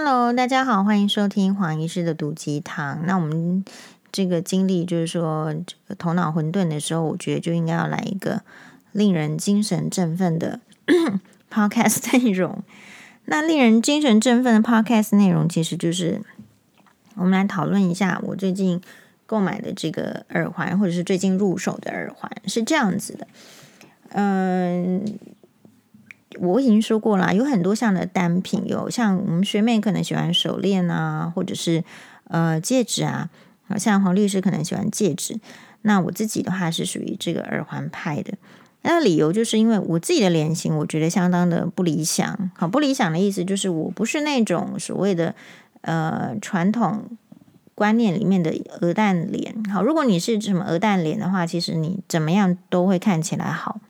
Hello，大家好，欢迎收听黄医师的毒鸡汤。那我们这个经历就是说，这个头脑混沌的时候，我觉得就应该要来一个令人精神振奋的 podcast 内容。那令人精神振奋的 podcast 内容，其实就是我们来讨论一下我最近购买的这个耳环，或者是最近入手的耳环，是这样子的。嗯。我已经说过了，有很多项的单品，有像我们学妹可能喜欢手链啊，或者是呃戒指啊，好像黄律师可能喜欢戒指。那我自己的话是属于这个耳环派的。那理由就是因为我自己的脸型，我觉得相当的不理想。好，不理想的意思就是我不是那种所谓的呃传统观念里面的鹅蛋脸。好，如果你是什么鹅蛋脸的话，其实你怎么样都会看起来好。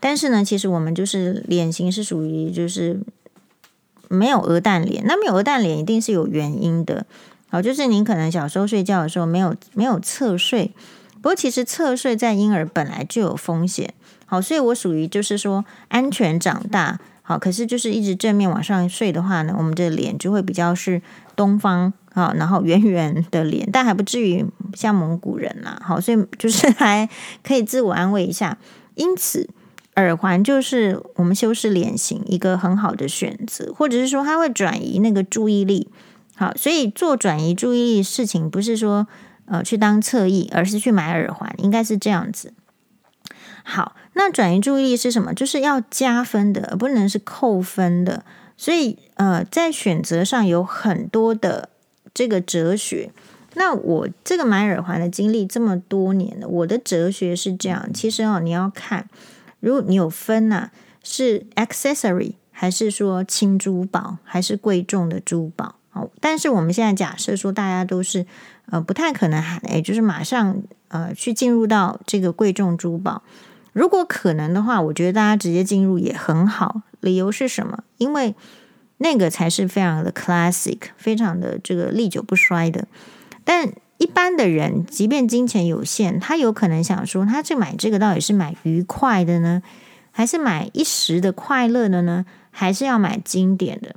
但是呢，其实我们就是脸型是属于就是没有鹅蛋脸，那没有鹅蛋脸一定是有原因的。好，就是您可能小时候睡觉的时候没有没有侧睡，不过其实侧睡在婴儿本来就有风险。好，所以我属于就是说安全长大。好，可是就是一直正面往上睡的话呢，我们的脸就会比较是东方啊，然后圆圆的脸，但还不至于像蒙古人啦。好，所以就是 还可以自我安慰一下。因此。耳环就是我们修饰脸型一个很好的选择，或者是说它会转移那个注意力。好，所以做转移注意力事情不是说呃去当侧翼，而是去买耳环，应该是这样子。好，那转移注意力是什么？就是要加分的，而不能是扣分的。所以呃，在选择上有很多的这个哲学。那我这个买耳环的经历这么多年了，我的哲学是这样。其实哦，你要看。如果你有分呐、是 accessory 还是说轻珠宝，还是贵重的珠宝？哦，但是我们现在假设说大家都是呃不太可能，也就是马上呃去进入到这个贵重珠宝。如果可能的话，我觉得大家直接进入也很好。理由是什么？因为那个才是非常的 classic，非常的这个历久不衰的。但一般的人，即便金钱有限，他有可能想说，他这买这个到底是买愉快的呢，还是买一时的快乐的呢？还是要买经典的？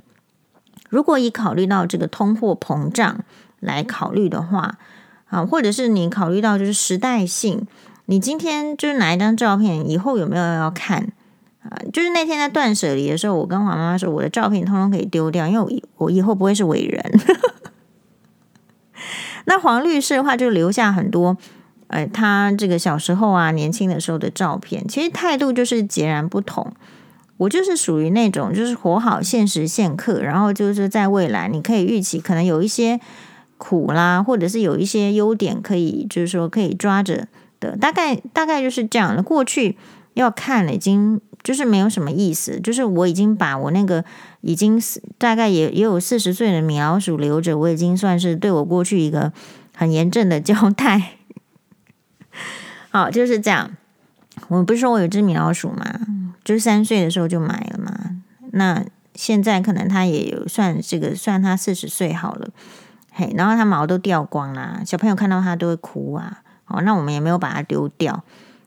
如果以考虑到这个通货膨胀来考虑的话，啊，或者是你考虑到就是时代性，你今天就是拿一张照片，以后有没有要看啊？就是那天在断舍离的时候，我跟黄妈妈说，我的照片通通可以丢掉，因为我我以后不会是伟人。那黄律师的话就留下很多，呃，他这个小时候啊，年轻的时候的照片，其实态度就是截然不同。我就是属于那种，就是活好现实现刻，然后就是在未来，你可以预期可能有一些苦啦，或者是有一些优点可以，就是说可以抓着的，大概大概就是这样的。过去要看了，已经就是没有什么意思，就是我已经把我那个。已经大概也也有四十岁的米老鼠留着，我已经算是对我过去一个很严正的交代。好，就是这样。我不是说我有只米老鼠吗？就是三岁的时候就买了嘛。那现在可能它也有算这个算它四十岁好了。嘿，然后它毛都掉光啦，小朋友看到它都会哭啊。好，那我们也没有把它丢掉。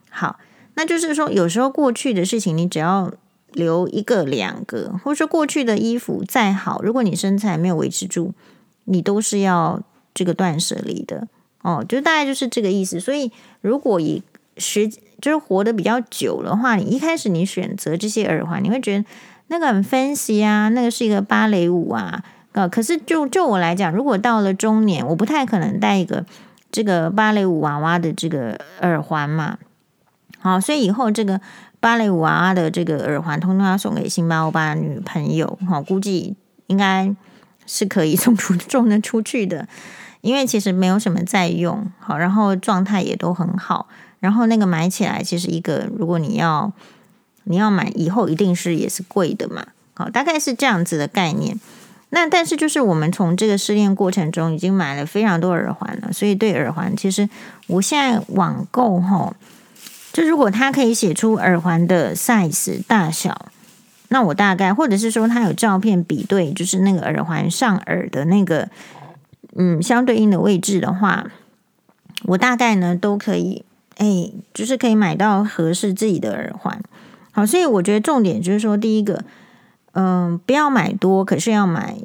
好，那就是说有时候过去的事情，你只要。留一个两个，或者说过去的衣服再好，如果你身材没有维持住，你都是要这个断舍离的哦。就大概就是这个意思。所以如果以时就是活得比较久的话，你一开始你选择这些耳环，你会觉得那个很 fancy 啊，那个是一个芭蕾舞啊。呃，可是就就我来讲，如果到了中年，我不太可能戴一个这个芭蕾舞娃娃的这个耳环嘛。好，所以以后这个。芭蕾舞娃娃的这个耳环，通通要送给辛巴欧巴女朋友，哈，估计应该是可以送出 送得出去的，因为其实没有什么在用，好，然后状态也都很好，然后那个买起来其实一个，如果你要你要买以后一定是也是贵的嘛，好，大概是这样子的概念。那但是就是我们从这个试炼过程中已经买了非常多耳环了，所以对耳环其实我现在网购哈。就如果他可以写出耳环的 size 大小，那我大概或者是说他有照片比对，就是那个耳环上耳的那个嗯相对应的位置的话，我大概呢都可以哎，就是可以买到合适自己的耳环。好，所以我觉得重点就是说，第一个，嗯，不要买多，可是要买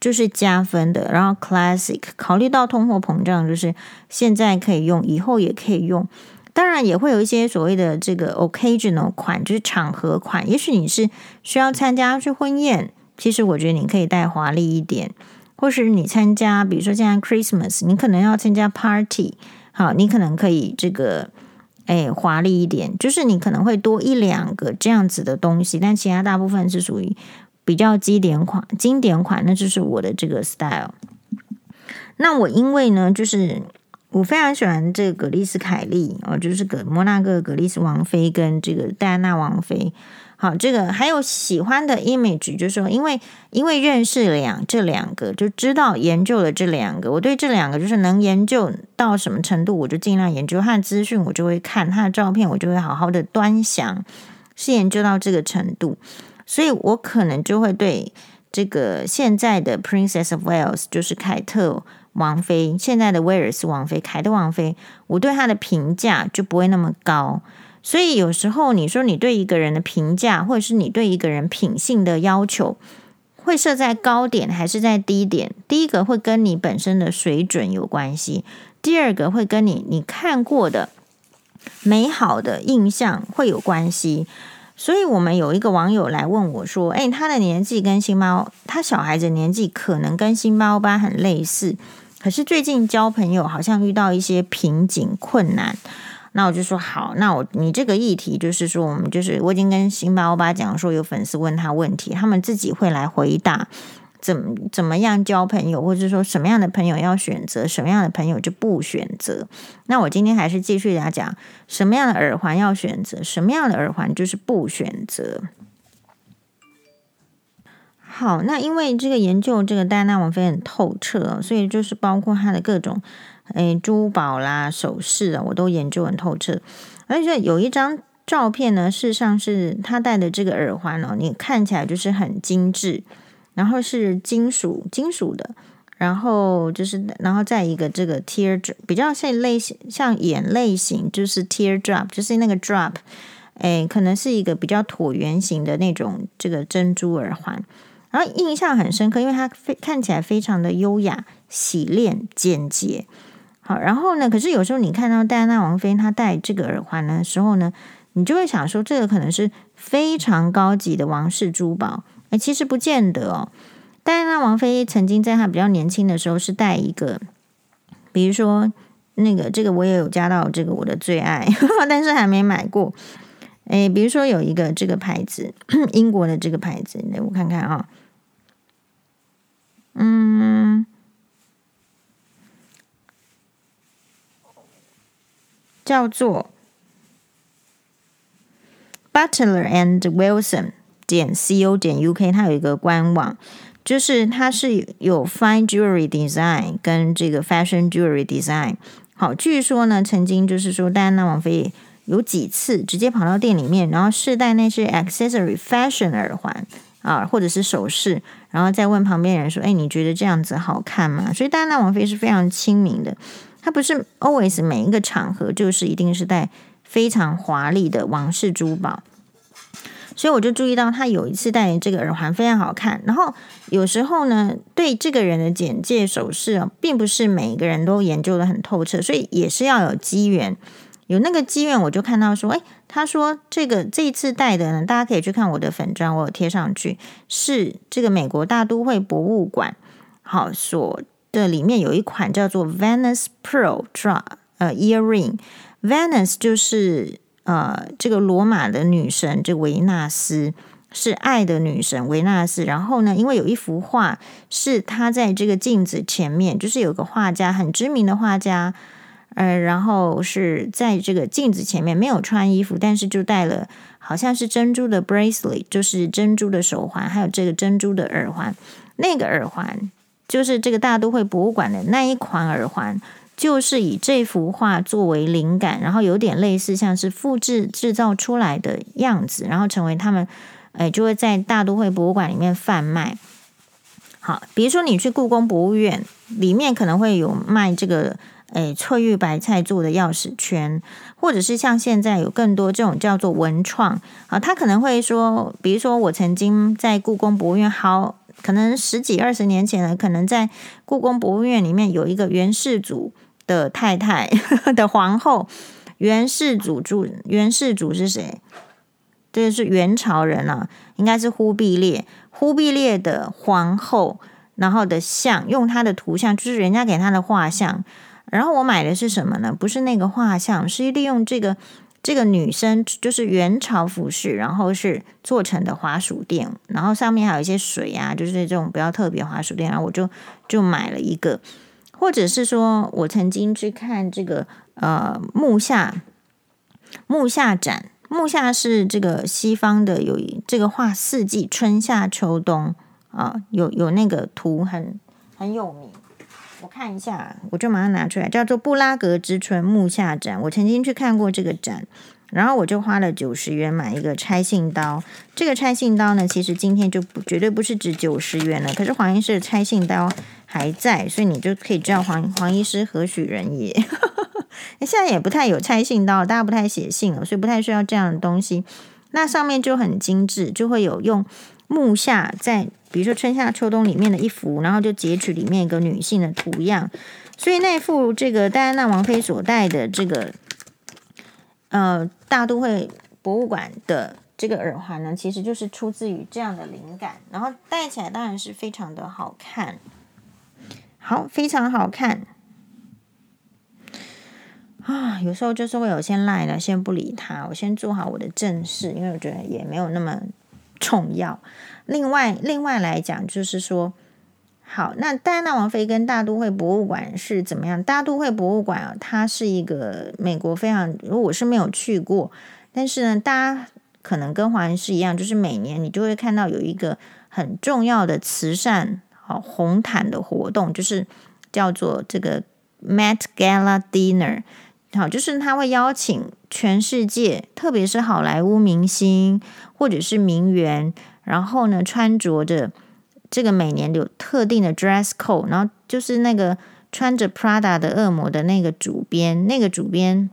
就是加分的。然后 classic 考虑到通货膨胀，就是现在可以用，以后也可以用。当然也会有一些所谓的这个 occasional 款，就是场合款。也许你是需要参加去婚宴，其实我觉得你可以带华丽一点，或是你参加，比如说现在 Christmas，你可能要参加 party，好，你可能可以这个诶华丽一点，就是你可能会多一两个这样子的东西，但其他大部分是属于比较经典款，经典款，那就是我的这个 style。那我因为呢，就是。我非常喜欢这个葛丽斯凯莉哦，就是葛摩纳哥葛丽斯王妃跟这个戴安娜王妃。好，这个还有喜欢的 image，就是说，因为因为认识两这两个，就知道研究了这两个。我对这两个就是能研究到什么程度，我就尽量研究他的资讯，我就会看他的照片，我就会好好的端详，是研究到这个程度。所以我可能就会对这个现在的 Princess of Wales，就是凯特。王妃，现在的威尔斯王妃，凯特王妃，我对她的评价就不会那么高。所以有时候你说你对一个人的评价，或者是你对一个人品性的要求，会设在高点还是在低点？第一个会跟你本身的水准有关系，第二个会跟你你看过的美好的印象会有关系。所以我们有一个网友来问我说：“诶，他的年纪跟星猫，他小孩子年纪可能跟星猫吧很类似。”可是最近交朋友好像遇到一些瓶颈困难，那我就说好，那我你这个议题就是说，我们就是我已经跟辛巴欧巴讲说，有粉丝问他问题，他们自己会来回答，怎怎么样交朋友，或者说什么样的朋友要选择，什么样的朋友就不选择。那我今天还是继续给他讲，什么样的耳环要选择，什么样的耳环就是不选择。好，那因为这个研究这个戴安娜王妃很透彻，所以就是包括她的各种诶珠宝啦、首饰啊，我都研究很透彻。而且有一张照片呢，事实上是她戴的这个耳环哦，你看起来就是很精致，然后是金属金属的，然后就是然后再一个这个 tear 比较像类型像眼类型，就是 tear drop，就是那个 drop，诶，可能是一个比较椭圆形的那种这个珍珠耳环。然后印象很深刻，因为它非看起来非常的优雅、洗练、简洁。好，然后呢，可是有时候你看到戴安娜王妃她戴这个耳环的时候呢，你就会想说，这个可能是非常高级的王室珠宝。哎，其实不见得哦。戴安娜王妃曾经在她比较年轻的时候是戴一个，比如说那个这个我也有加到这个我的最爱，但是还没买过。哎，比如说有一个这个牌子，英国的这个牌子，那我看看啊。嗯，叫做 Butler and Wilson 点 co 点 uk，它有一个官网，就是它是有 Fine Jewelry Design 跟这个 Fashion Jewelry Design。好，据说呢，曾经就是说戴安娜王妃有几次直接跑到店里面，然后试戴那些 accessory fashion 耳环啊，或者是首饰。然后再问旁边人说：“哎，你觉得这样子好看吗？”所以戴安娜王妃是非常亲民的，她不是 always 每一个场合就是一定是戴非常华丽的王室珠宝。所以我就注意到她有一次戴这个耳环非常好看。然后有时候呢，对这个人的简介首饰啊，并不是每一个人都研究得很透彻，所以也是要有机缘。有那个机缘，我就看到说，哎，他说这个这一次带的呢，大家可以去看我的粉专，我有贴上去，是这个美国大都会博物馆好所的里面有一款叫做 Venus Pearl Dra 呃 Earring，Venus 就是呃这个罗马的女神，这维纳斯是爱的女神维纳斯。然后呢，因为有一幅画是她在这个镜子前面，就是有个画家很知名的画家。呃，然后是在这个镜子前面没有穿衣服，但是就戴了好像是珍珠的 bracelet，就是珍珠的手环，还有这个珍珠的耳环。那个耳环就是这个大都会博物馆的那一款耳环，就是以这幅画作为灵感，然后有点类似像是复制制造出来的样子，然后成为他们哎就会在大都会博物馆里面贩卖。好，比如说你去故宫博物院里面可能会有卖这个。诶，翠玉白菜做的钥匙圈，或者是像现在有更多这种叫做文创啊，他可能会说，比如说我曾经在故宫博物院好可能十几二十年前了，可能在故宫博物院里面有一个元世祖的太太 的皇后，元世祖住元世祖是谁？这个是元朝人啊，应该是忽必烈，忽必烈的皇后，然后的像用他的图像，就是人家给他的画像。然后我买的是什么呢？不是那个画像，是利用这个这个女生，就是元朝服饰，然后是做成的滑鼠垫，然后上面还有一些水啊，就是这种比较特别滑鼠垫，然后我就就买了一个。或者是说我曾经去看这个呃木下木下展，木下是这个西方的有一这个画四季春夏秋冬啊，有有那个图很很有名。我看一下，我就马上拿出来，叫做布拉格之春木下展。我曾经去看过这个展，然后我就花了九十元买一个拆信刀。这个拆信刀呢，其实今天就不绝对不是值九十元了。可是黄医师的拆信刀还在，所以你就可以知道黄黄医师何许人也。现在也不太有拆信刀，大家不太写信了，所以不太需要这样的东西。那上面就很精致，就会有用木下在。比如说春夏秋冬里面的一幅，然后就截取里面一个女性的图样，所以那幅这个戴安娜王妃所戴的这个呃大都会博物馆的这个耳环呢，其实就是出自于这样的灵感，然后戴起来当然是非常的好看，好，非常好看啊！有时候就是会有些赖了，先不理他，我先做好我的正事，因为我觉得也没有那么重要。另外，另外来讲，就是说，好，那戴安娜王妃跟大都会博物馆是怎么样？大都会博物馆啊，它是一个美国非常，如果我是没有去过，但是呢，大家可能跟华人是一样，就是每年你就会看到有一个很重要的慈善好红毯的活动，就是叫做这个 Met Gala Dinner，好，就是他会邀请全世界，特别是好莱坞明星或者是名媛。然后呢，穿着着这个每年有特定的 dress code，然后就是那个穿着 Prada 的恶魔的那个主编，那个主编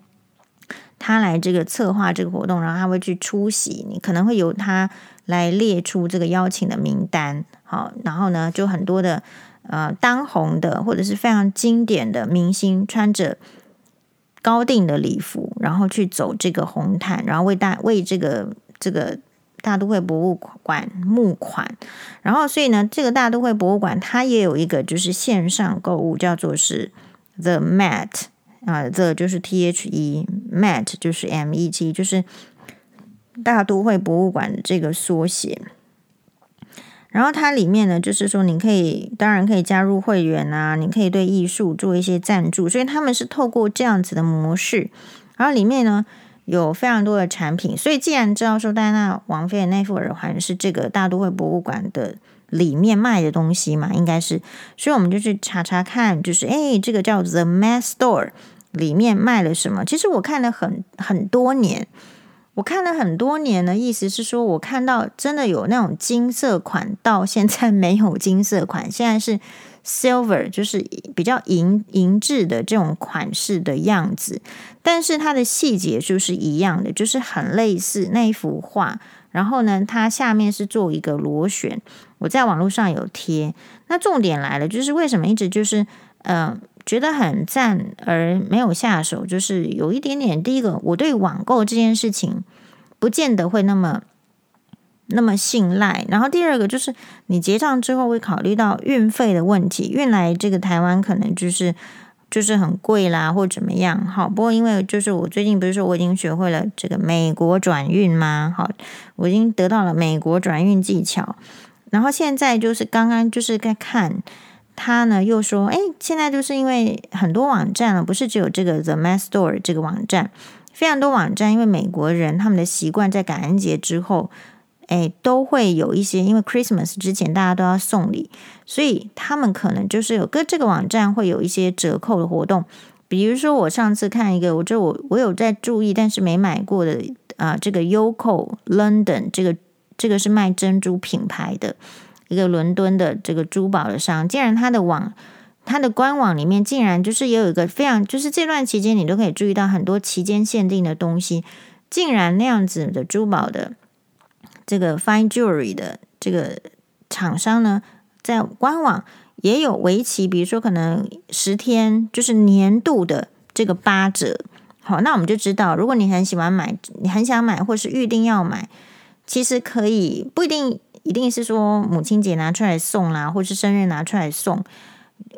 他来这个策划这个活动，然后他会去出席，你可能会由他来列出这个邀请的名单。好，然后呢，就很多的呃当红的或者是非常经典的明星，穿着高定的礼服，然后去走这个红毯，然后为大为这个这个。大都会博物馆募款，然后所以呢，这个大都会博物馆它也有一个就是线上购物，叫做是 The Met 啊，The 就是 T H E，Met 就是 M E T，就是大都会博物馆这个缩写。然后它里面呢，就是说你可以当然可以加入会员啊，你可以对艺术做一些赞助，所以他们是透过这样子的模式，然后里面呢。有非常多的产品，所以既然知道说戴安娜王妃的那副耳环是这个大都会博物馆的里面卖的东西嘛，应该是，所以我们就去查查看，就是诶，这个叫 The Met Store 里面卖了什么？其实我看了很很多年，我看了很多年的意思是说，我看到真的有那种金色款，到现在没有金色款，现在是。Silver 就是比较银银质的这种款式的样子，但是它的细节就是一样的，就是很类似那一幅画。然后呢，它下面是做一个螺旋，我在网络上有贴。那重点来了，就是为什么一直就是呃觉得很赞而没有下手，就是有一点点。第一个，我对网购这件事情不见得会那么。那么信赖，然后第二个就是你结账之后会考虑到运费的问题，运来这个台湾可能就是就是很贵啦，或怎么样。好，不过因为就是我最近不是说我已经学会了这个美国转运吗？好，我已经得到了美国转运技巧，然后现在就是刚刚就是在看他呢，又说，哎，现在就是因为很多网站了，不是只有这个 The Met Store 这个网站，非常多网站，因为美国人他们的习惯在感恩节之后。哎，都会有一些，因为 Christmas 之前大家都要送礼，所以他们可能就是有跟这个网站会有一些折扣的活动。比如说，我上次看一个，我就我我有在注意，但是没买过的啊、这个 Yoko London 这个这个是卖珍珠品牌的一个伦敦的这个珠宝的商，竟然他的网他的官网里面竟然就是也有一个非常，就是这段期间你都可以注意到很多期间限定的东西，竟然那样子的珠宝的。这个 Fine Jewelry 的这个厂商呢，在官网也有为期，比如说可能十天，就是年度的这个八折。好，那我们就知道，如果你很喜欢买，你很想买，或是预定要买，其实可以不一定一定是说母亲节拿出来送啦，或是生日拿出来送。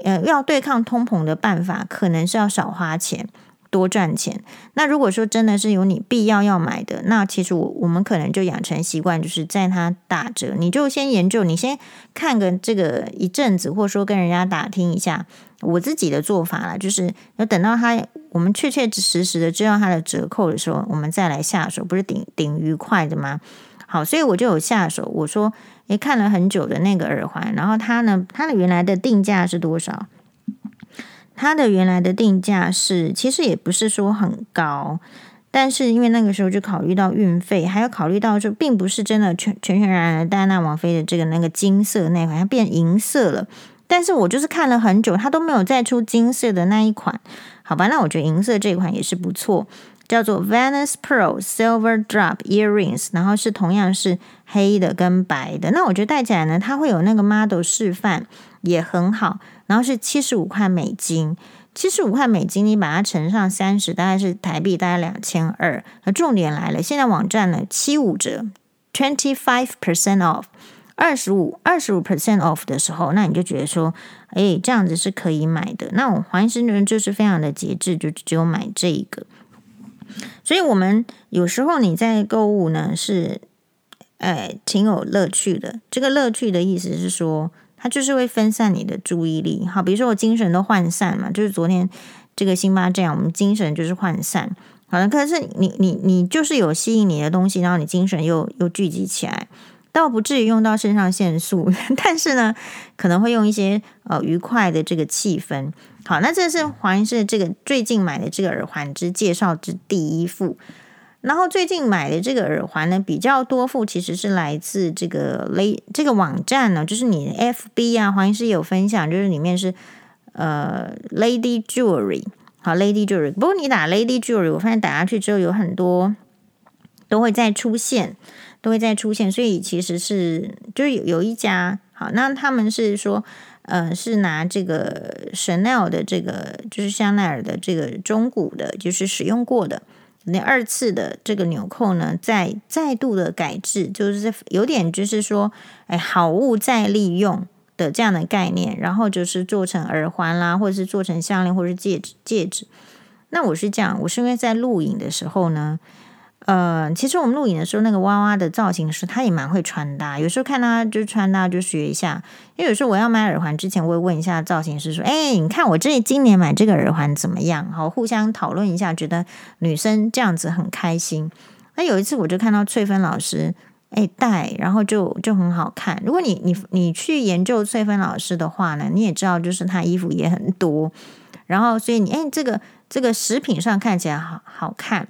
呃，要对抗通膨的办法，可能是要少花钱。多赚钱。那如果说真的是有你必要要买的，那其实我我们可能就养成习惯，就是在它打折，你就先研究，你先看个这个一阵子，或者说跟人家打听一下。我自己的做法啦，就是要等到它我们确确实实的知道它的折扣的时候，我们再来下手，不是顶顶愉快的吗？好，所以我就有下手。我说，诶，看了很久的那个耳环，然后它呢，它的原来的定价是多少？它的原来的定价是，其实也不是说很高，但是因为那个时候就考虑到运费，还有考虑到就，并不是真的全全全然然的戴安娜王妃的这个那个金色那款，它变银色了。但是我就是看了很久，它都没有再出金色的那一款，好吧？那我觉得银色这一款也是不错，叫做 Venus Pearl Silver Drop Earrings，然后是同样是黑的跟白的。那我觉得戴起来呢，它会有那个 model 示范，也很好。然后是七十五块美金，七十五块美金，你把它乘上三十，大概是台币大概两千二。那重点来了，现在网站呢七五折，twenty five percent off，二十五二十五 percent off 的时候，那你就觉得说，哎，这样子是可以买的。那我黄医师呢就是非常的节制，就只有买这一个。所以我们有时候你在购物呢是，哎，挺有乐趣的。这个乐趣的意思是说。它就是会分散你的注意力，好，比如说我精神都涣散嘛，就是昨天这个星巴这样，我们精神就是涣散，好了，可是你你你就是有吸引你的东西，然后你精神又又聚集起来，倒不至于用到肾上腺素，但是呢，可能会用一些呃愉快的这个气氛。好，那这是黄医师这个最近买的这个耳环之介绍之第一副。然后最近买的这个耳环呢，比较多副其实是来自这个 Lady 这个网站呢，就是你 FB 啊，黄医师有分享，就是里面是呃 Lady Jewelry，好 Lady Jewelry。不过你打 Lady Jewelry，我发现打下去之后有很多都会再出现，都会再出现，所以其实是就是有有一家好，那他们是说呃是拿这个 Chanel 的这个就是香奈儿的这个中古的，就是使用过的。那二次的这个纽扣呢，再再度的改制，就是有点就是说，哎，好物再利用的这样的概念，然后就是做成耳环啦，或者是做成项链，或者是戒指戒指。那我是这样，我是因为在录影的时候呢。呃，其实我们录影的时候，那个娃娃的造型师他也蛮会穿搭。有时候看他就穿搭就学一下，因为有时候我要买耳环之前，我会问一下造型师说：“哎，你看我这今年买这个耳环怎么样？”好，互相讨论一下，觉得女生这样子很开心。那有一次我就看到翠芬老师哎戴，然后就就很好看。如果你你你去研究翠芬老师的话呢，你也知道就是她衣服也很多，然后所以你哎这个这个饰品上看起来好好看。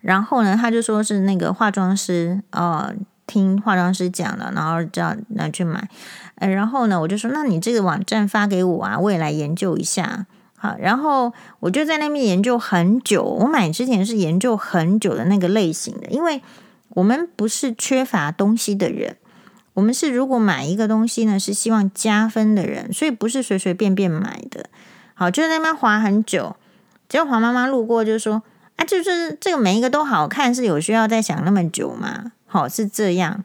然后呢，他就说是那个化妆师哦，听化妆师讲了，然后叫拿去买。呃，然后呢，我就说，那你这个网站发给我啊，我也来研究一下。好，然后我就在那边研究很久。我买之前是研究很久的那个类型的，因为我们不是缺乏东西的人，我们是如果买一个东西呢，是希望加分的人，所以不是随随便便买的。好，就在那边滑很久，结果黄妈妈路过就说。啊，就是这个每一个都好看，是有需要再想那么久吗？好，是这样，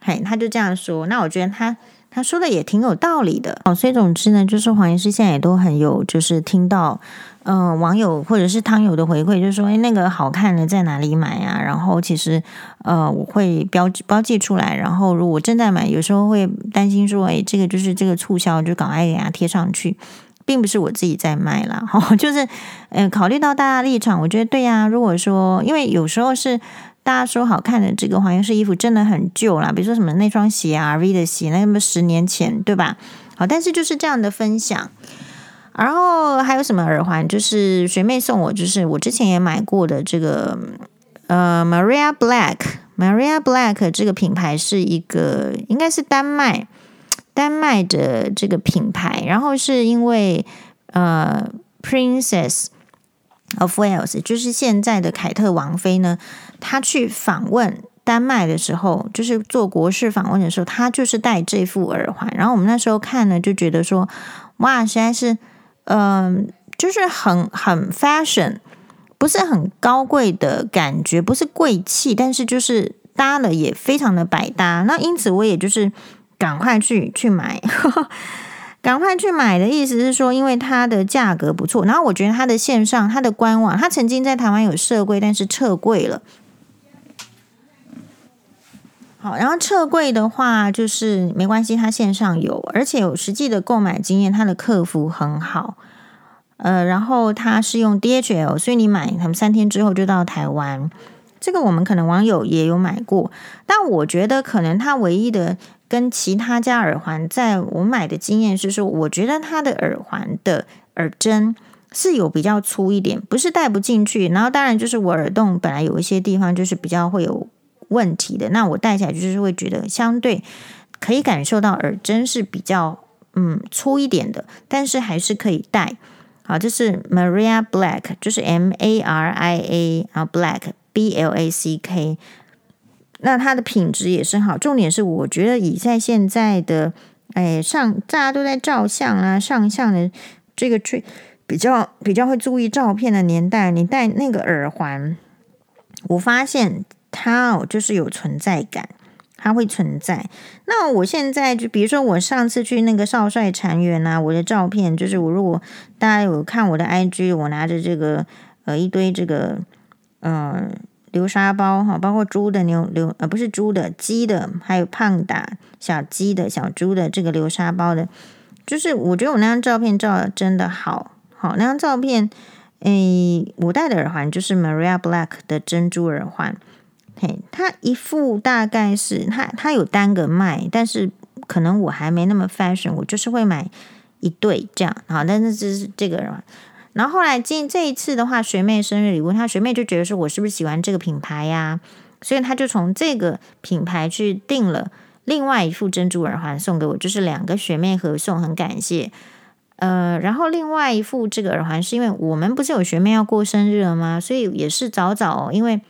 嘿，他就这样说。那我觉得他他说的也挺有道理的。哦，所以总之呢，就是黄医师现在也都很有，就是听到嗯、网友或者是汤友的回馈，就是说，哎，那个好看的在哪里买啊？然后其实呃我会标记标记出来，然后如果正在买，有时候会担心说，哎，这个就是这个促销，就赶快给它贴上去。并不是我自己在卖啦，哈，就是，嗯，考虑到大家立场，我觉得对呀。如果说，因为有时候是大家说好看的这个黄医师衣服真的很旧啦，比如说什么那双鞋啊，V 的鞋，那么十年前，对吧？好，但是就是这样的分享。然后还有什么耳环？就是学妹送我，就是我之前也买过的这个，呃，Maria Black，Maria Black 这个品牌是一个，应该是丹麦。丹麦的这个品牌，然后是因为呃，Princess of Wales，就是现在的凯特王妃呢，她去访问丹麦的时候，就是做国事访问的时候，她就是戴这副耳环。然后我们那时候看呢，就觉得说，哇，实在是，嗯、就是很很 fashion，不是很高贵的感觉，不是贵气，但是就是搭了也非常的百搭。那因此我也就是赶快去去买。赶快去买的意思是说，因为它的价格不错，然后我觉得它的线上、它的官网，它曾经在台湾有设柜，但是撤柜了。好，然后撤柜的话，就是没关系，它线上有，而且有实际的购买经验，它的客服很好。呃，然后它是用 DHL，所以你买他们三天之后就到台湾。这个我们可能网友也有买过，但我觉得可能它唯一的。跟其他家耳环，在我买的经验是说，我觉得它的耳环的耳针是有比较粗一点，不是戴不进去。然后当然就是我耳洞本来有一些地方就是比较会有问题的，那我戴起来就是会觉得相对可以感受到耳针是比较嗯粗一点的，但是还是可以戴。好，这是 Maria Black，就是 M A R I A，然后 Black B L A C K。那它的品质也是好，重点是我觉得以在现在的哎上大家都在照相啊上相的这个最比较比较会注意照片的年代，你戴那个耳环，我发现它哦就是有存在感，它会存在。那我现在就比如说我上次去那个少帅禅园啊，我的照片就是我如果大家有看我的 IG，我拿着这个呃一堆这个嗯。流沙包哈，包括猪的牛流呃不是猪的鸡的，还有胖达小鸡的小猪的这个流沙包的，就是我觉得我那张照片照的真的好好，那张照片，诶，我戴的耳环就是 Maria Black 的珍珠耳环，嘿，它一副大概是它它有单个卖，但是可能我还没那么 fashion，我就是会买一对这样，好，但是这是这个耳环。然后后来进这一次的话，学妹生日礼物，她学妹就觉得说，我是不是喜欢这个品牌呀？所以她就从这个品牌去订了另外一副珍珠耳环送给我，就是两个学妹合送，很感谢。呃，然后另外一副这个耳环是因为我们不是有学妹要过生日了吗？所以也是早早因为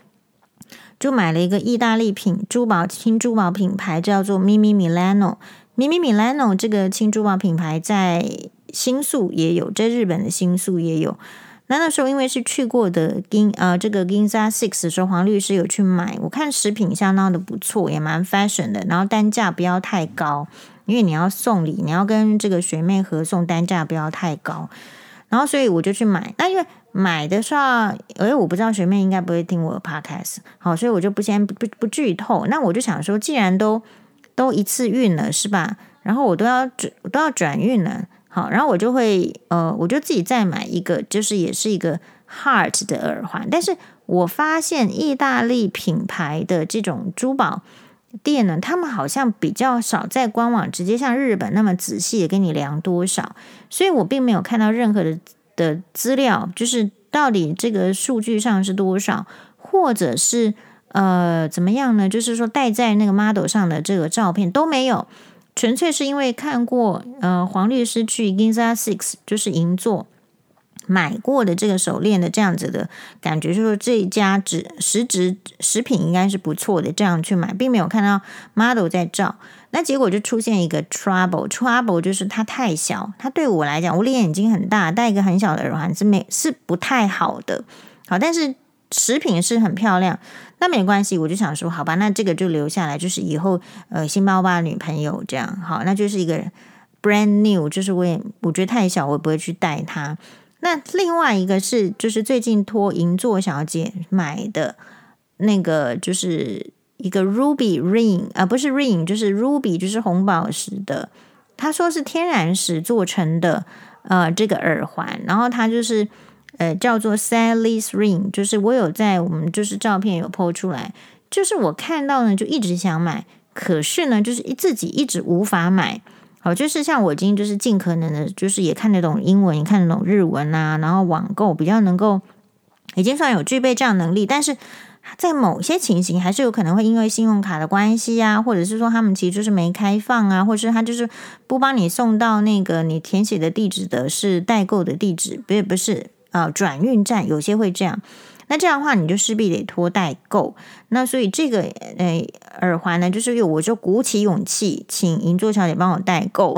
就买了一个意大利品珠宝轻珠宝品牌，叫做 Mimi Milano。Mimi Milano 这个轻珠宝品牌在。新宿也有，在日本的新宿也有。那那时候因为是去过的银呃这个 Ginza Six 的时候，黄律师有去买，我看食品相当的不错，也蛮 fashion 的。然后单价不要太高，因为你要送礼，你要跟这个学妹合送，单价不要太高。然后所以我就去买。那因为买的时候，哎，我不知道学妹应该不会听我的 podcast，好，所以我就不先不不不剧透。那我就想说，既然都都一次运了，是吧？然后我都要转都要转运了。好，然后我就会呃，我就自己再买一个，就是也是一个 Heart 的耳环。但是我发现意大利品牌的这种珠宝店呢，他们好像比较少在官网直接像日本那么仔细的给你量多少，所以我并没有看到任何的的资料，就是到底这个数据上是多少，或者是呃怎么样呢？就是说戴在那个 model 上的这个照片都没有。纯粹是因为看过，呃，黄律师去 Ginza Six 就是银座买过的这个手链的这样子的感觉，就是说这一家实实质食品应该是不错的，这样去买，并没有看到 model 在照，那结果就出现一个 trouble，trouble 就是它太小，它对我来讲，我脸眼睛很大，戴一个很小的耳环是没是不太好的，好，但是。食品是很漂亮，那没关系，我就想说，好吧，那这个就留下来，就是以后呃新包包女朋友这样，好，那就是一个 brand new，就是我也我觉得太小，我也不会去戴它。那另外一个是，就是最近托银座小姐买的那个，就是一个 ruby ring 啊、不是 ring，就是 ruby，就是红宝石的，她说是天然石做成的，呃，这个耳环，然后它就是。呃，叫做 Sally's Ring，就是我有在我们就是照片有 po 出来，就是我看到呢就一直想买，可是呢就是一自己一直无法买。好，就是像我今天就是尽可能的，就是也看得懂英文，也看得懂日文啊，然后网购比较能够，已经算有具备这样能力，但是在某些情形还是有可能会因为信用卡的关系啊，或者是说他们其实就是没开放啊，或者是他就是不帮你送到那个你填写的地址的是代购的地址，不也不是。啊，转运站有些会这样，那这样的话，你就势必得托代购。那所以这个呃耳环呢，就是我就鼓起勇气请银座小姐帮我代购，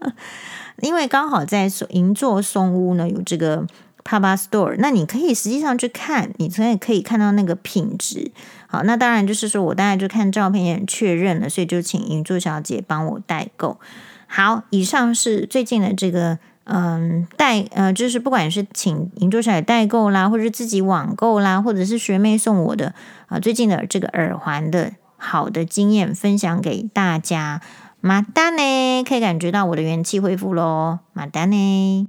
因为刚好在银座松屋呢有这个 Papa Store，那你可以实际上去看，你可以可以看到那个品质。好，那当然就是说我大概就看照片也确认了，所以就请银座小姐帮我代购。好，以上是最近的这个。嗯，代呃，就是不管是请银座小姐代购啦，或者是自己网购啦，或者是学妹送我的啊，最近的这个耳环的好的经验分享给大家。马丹呢，可以感觉到我的元气恢复喽，马丹呢。